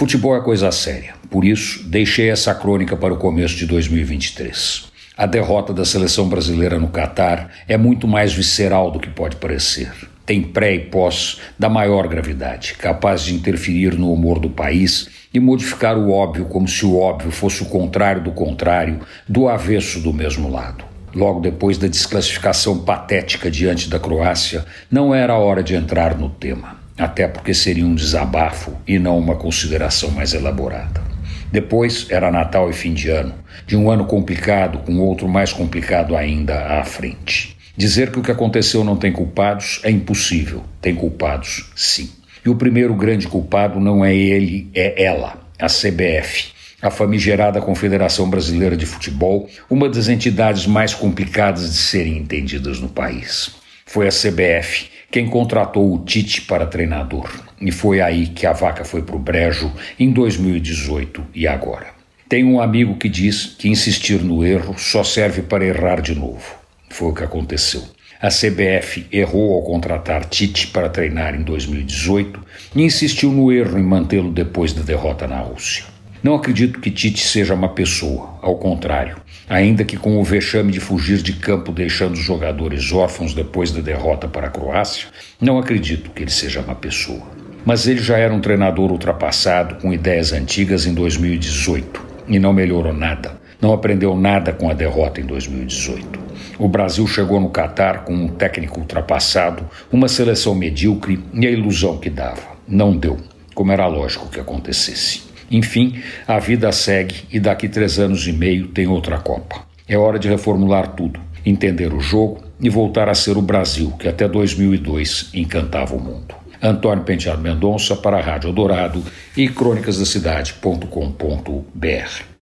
Futebol é coisa séria, por isso deixei essa crônica para o começo de 2023. A derrota da seleção brasileira no Catar é muito mais visceral do que pode parecer. Tem pré e pós da maior gravidade, capaz de interferir no humor do país e modificar o óbvio como se o óbvio fosse o contrário do contrário, do avesso do mesmo lado. Logo depois da desclassificação patética diante da Croácia, não era hora de entrar no tema até porque seria um desabafo e não uma consideração mais elaborada. Depois era Natal e fim de ano, de um ano complicado com outro mais complicado ainda à frente. Dizer que o que aconteceu não tem culpados é impossível, tem culpados sim. E o primeiro grande culpado não é ele, é ela, a CBF, a famigerada Confederação Brasileira de Futebol, uma das entidades mais complicadas de serem entendidas no país. Foi a CBF quem contratou o Tite para treinador. E foi aí que a vaca foi para o brejo em 2018 e agora. Tem um amigo que diz que insistir no erro só serve para errar de novo. Foi o que aconteceu. A CBF errou ao contratar Tite para treinar em 2018 e insistiu no erro em mantê-lo depois da derrota na Rússia. Não acredito que Tite seja uma pessoa, ao contrário, ainda que com o vexame de fugir de campo deixando os jogadores órfãos depois da derrota para a Croácia, não acredito que ele seja uma pessoa. Mas ele já era um treinador ultrapassado com ideias antigas em 2018 e não melhorou nada. Não aprendeu nada com a derrota em 2018. O Brasil chegou no Catar com um técnico ultrapassado, uma seleção medíocre e a ilusão que dava. Não deu, como era lógico que acontecesse. Enfim, a vida segue e daqui três anos e meio tem outra Copa. É hora de reformular tudo, entender o jogo e voltar a ser o Brasil que até 2002 encantava o mundo. Antônio Penteado Mendonça para a Rádio Dourado e crônicasdacidade.com.br.